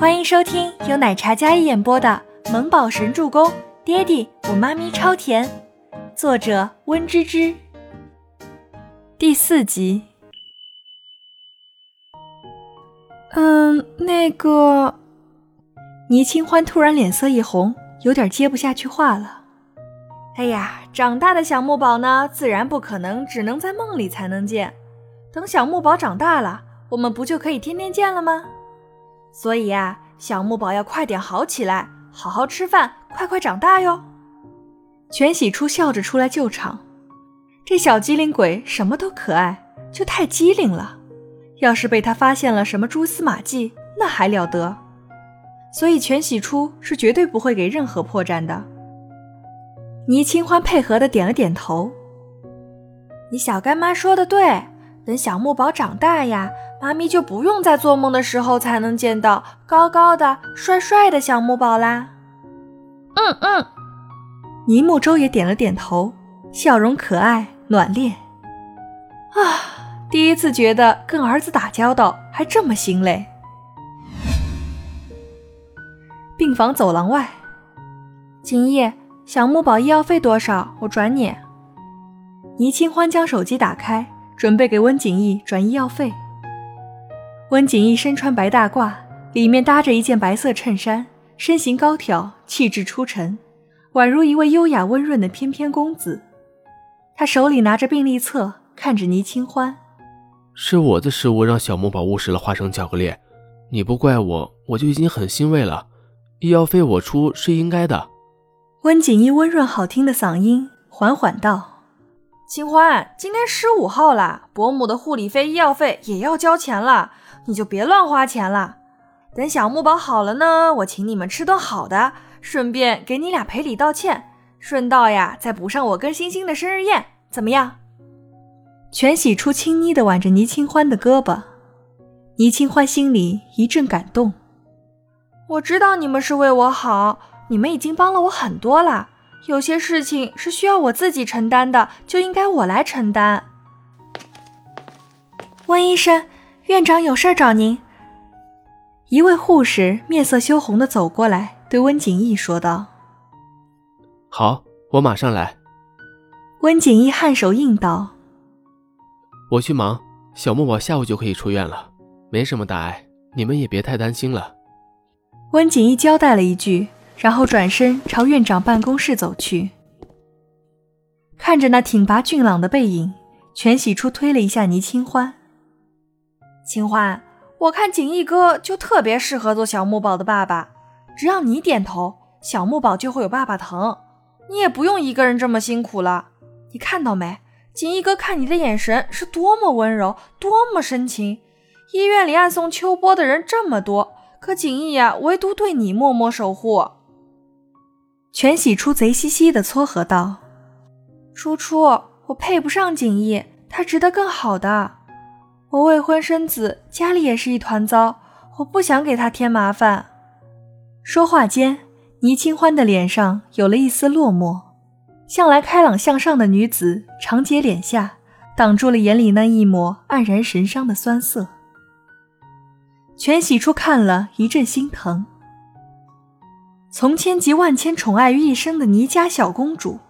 欢迎收听由奶茶嘉一演播的《萌宝神助攻》，爹地我妈咪超甜，作者温芝芝。第四集。嗯，那个，倪清欢突然脸色一红，有点接不下去话了。哎呀，长大的小木宝呢，自然不可能只能在梦里才能见。等小木宝长大了，我们不就可以天天见了吗？所以呀，小木宝要快点好起来，好好吃饭，快快长大哟。全喜初笑着出来救场，这小机灵鬼什么都可爱，就太机灵了。要是被他发现了什么蛛丝马迹，那还了得？所以全喜初是绝对不会给任何破绽的。倪清欢配合的点了点头。你小干妈说的对，等小木宝长大呀。妈咪就不用在做梦的时候才能见到高高的、帅帅的小木宝啦。嗯嗯，倪木舟也点了点头，笑容可爱暖恋。啊，第一次觉得跟儿子打交道还这么心累。病房走廊外，今夜，小木宝医药费多少？我转你。倪清欢将手机打开，准备给温景逸转医药费。温景逸身穿白大褂，里面搭着一件白色衬衫，身形高挑，气质出尘，宛如一位优雅温润的翩翩公子。他手里拿着病历册，看着倪清欢：“是我的失误，让小木宝误食了花生巧克力，你不怪我，我就已经很欣慰了。医药费我出是应该的。”温景逸温润好听的嗓音缓缓道：“清欢，今天十五号了，伯母的护理费、医药费也要交钱了。”你就别乱花钱了，等小木宝好了呢，我请你们吃顿好的，顺便给你俩赔礼道歉，顺道呀再补上我跟星星的生日宴，怎么样？全喜初轻昵的挽着倪清欢的胳膊，倪清欢心里一阵感动。我知道你们是为我好，你们已经帮了我很多了，有些事情是需要我自己承担的，就应该我来承担。温医生。院长有事找您。一位护士面色羞红的走过来，对温景逸说道：“好，我马上来。”温景逸颔首应道：“我去忙，小木宝下午就可以出院了，没什么大碍，你们也别太担心了。”温景逸交代了一句，然后转身朝院长办公室走去。看着那挺拔俊朗的背影，全喜初推了一下倪清欢。清欢，我看景逸哥就特别适合做小木宝的爸爸，只要你点头，小木宝就会有爸爸疼，你也不用一个人这么辛苦了。你看到没？景逸哥看你的眼神是多么温柔，多么深情。医院里暗送秋波的人这么多，可景逸呀，唯独对你默默守护。全喜初贼兮兮的撮合道：“初初，我配不上景逸，他值得更好的。”我未婚生子，家里也是一团糟，我不想给他添麻烦。说话间，倪清欢的脸上有了一丝落寞。向来开朗向上的女子，长睫脸下挡住了眼里那一抹黯然神伤的酸涩。全喜初看了一阵心疼。从千及万千宠爱于一身的倪家小公主，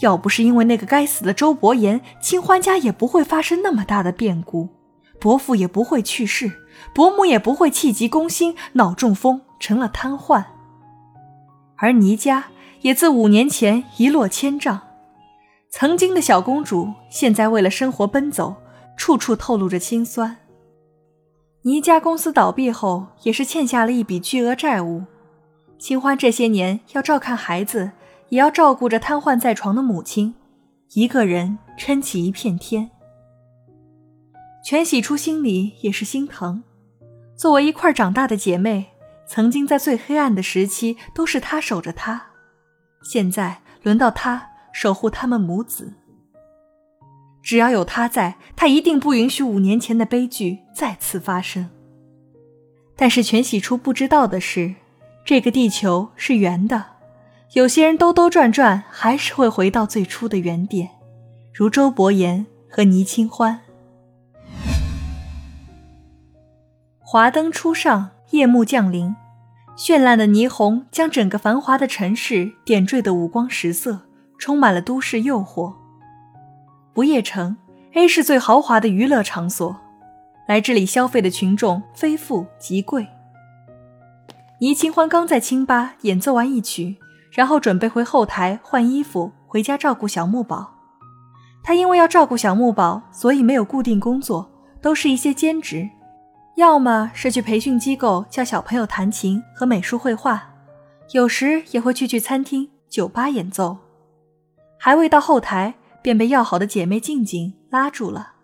要不是因为那个该死的周伯言，清欢家也不会发生那么大的变故。伯父也不会去世，伯母也不会气急攻心，脑中风成了瘫痪。而倪家也自五年前一落千丈，曾经的小公主现在为了生活奔走，处处透露着心酸。倪家公司倒闭后，也是欠下了一笔巨额债务。清欢这些年要照看孩子，也要照顾着瘫痪在床的母亲，一个人撑起一片天。全喜初心里也是心疼，作为一块长大的姐妹，曾经在最黑暗的时期都是她守着她，现在轮到她守护他们母子。只要有她在，她一定不允许五年前的悲剧再次发生。但是全喜初不知道的是，这个地球是圆的，有些人兜兜转转还是会回到最初的原点，如周伯言和倪清欢。华灯初上，夜幕降临，绚烂的霓虹将整个繁华的城市点缀得五光十色，充满了都市诱惑。不夜城 A 市最豪华的娱乐场所，来这里消费的群众非富即贵。倪清欢刚在清吧演奏完一曲，然后准备回后台换衣服，回家照顾小木宝。他因为要照顾小木宝，所以没有固定工作，都是一些兼职，要么是去培训机构教小朋友弹琴和美术绘画，有时也会去去餐厅、酒吧演奏。还未到后台，便被要好的姐妹静静拉住了。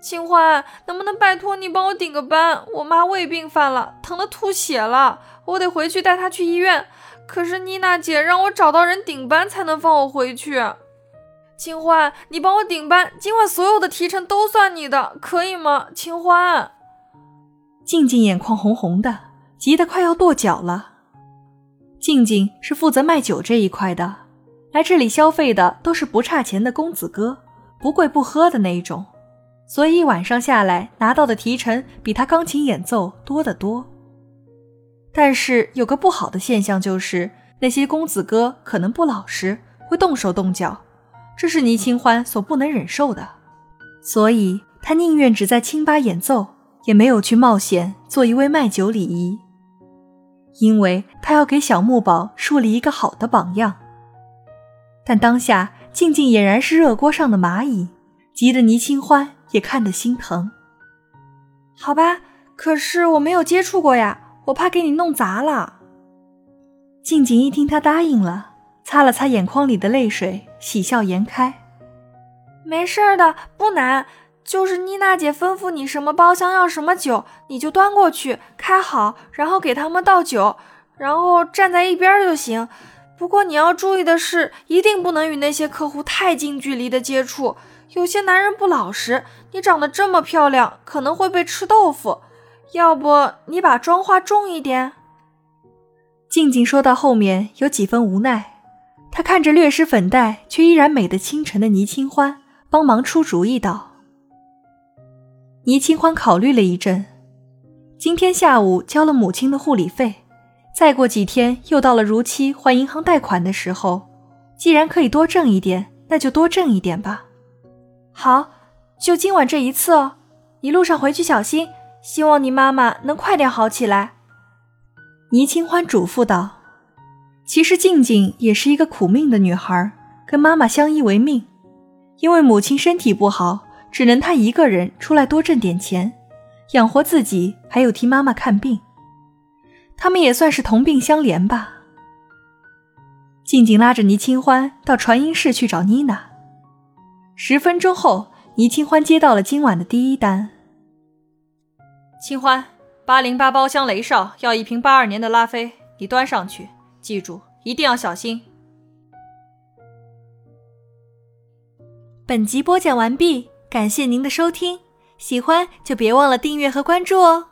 清欢，能不能拜托你帮我顶个班？我妈胃病犯了，疼得吐血了，我得回去带她去医院。可是妮娜姐让我找到人顶班才能放我回去。清欢，你帮我顶班，今晚所有的提成都算你的，可以吗？清欢，静静眼眶红红的，急得快要跺脚了。静静是负责卖酒这一块的，来这里消费的都是不差钱的公子哥，不贵不喝的那一种。所以一晚上下来拿到的提成比他钢琴演奏多得多。但是有个不好的现象就是，那些公子哥可能不老实，会动手动脚，这是倪清欢所不能忍受的。所以他宁愿只在清吧演奏，也没有去冒险做一位卖酒礼仪，因为他要给小木宝树立一个好的榜样。但当下静静俨然是热锅上的蚂蚁，急得倪清欢。也看得心疼。好吧，可是我没有接触过呀，我怕给你弄砸了。静静一听他答应了，擦了擦眼眶里的泪水，喜笑颜开。没事的，不难，就是妮娜姐吩咐你什么包厢要什么酒，你就端过去开好，然后给他们倒酒，然后站在一边就行。不过你要注意的是，一定不能与那些客户太近距离的接触。有些男人不老实，你长得这么漂亮，可能会被吃豆腐。要不你把妆化重一点？静静说到后面有几分无奈，她看着略施粉黛却依然美得倾城的倪清欢，帮忙出主意道。倪清欢考虑了一阵，今天下午交了母亲的护理费，再过几天又到了如期还银行贷款的时候，既然可以多挣一点，那就多挣一点吧。好，就今晚这一次哦。你路上回去小心，希望你妈妈能快点好起来。倪清欢嘱咐道。其实静静也是一个苦命的女孩，跟妈妈相依为命。因为母亲身体不好，只能她一个人出来多挣点钱，养活自己，还有替妈妈看病。他们也算是同病相怜吧。静静拉着倪清欢到传音室去找妮娜。十分钟后，倪清欢接到了今晚的第一单。清欢，八零八包厢雷少要一瓶八二年的拉菲，你端上去，记住一定要小心。本集播讲完毕，感谢您的收听，喜欢就别忘了订阅和关注哦。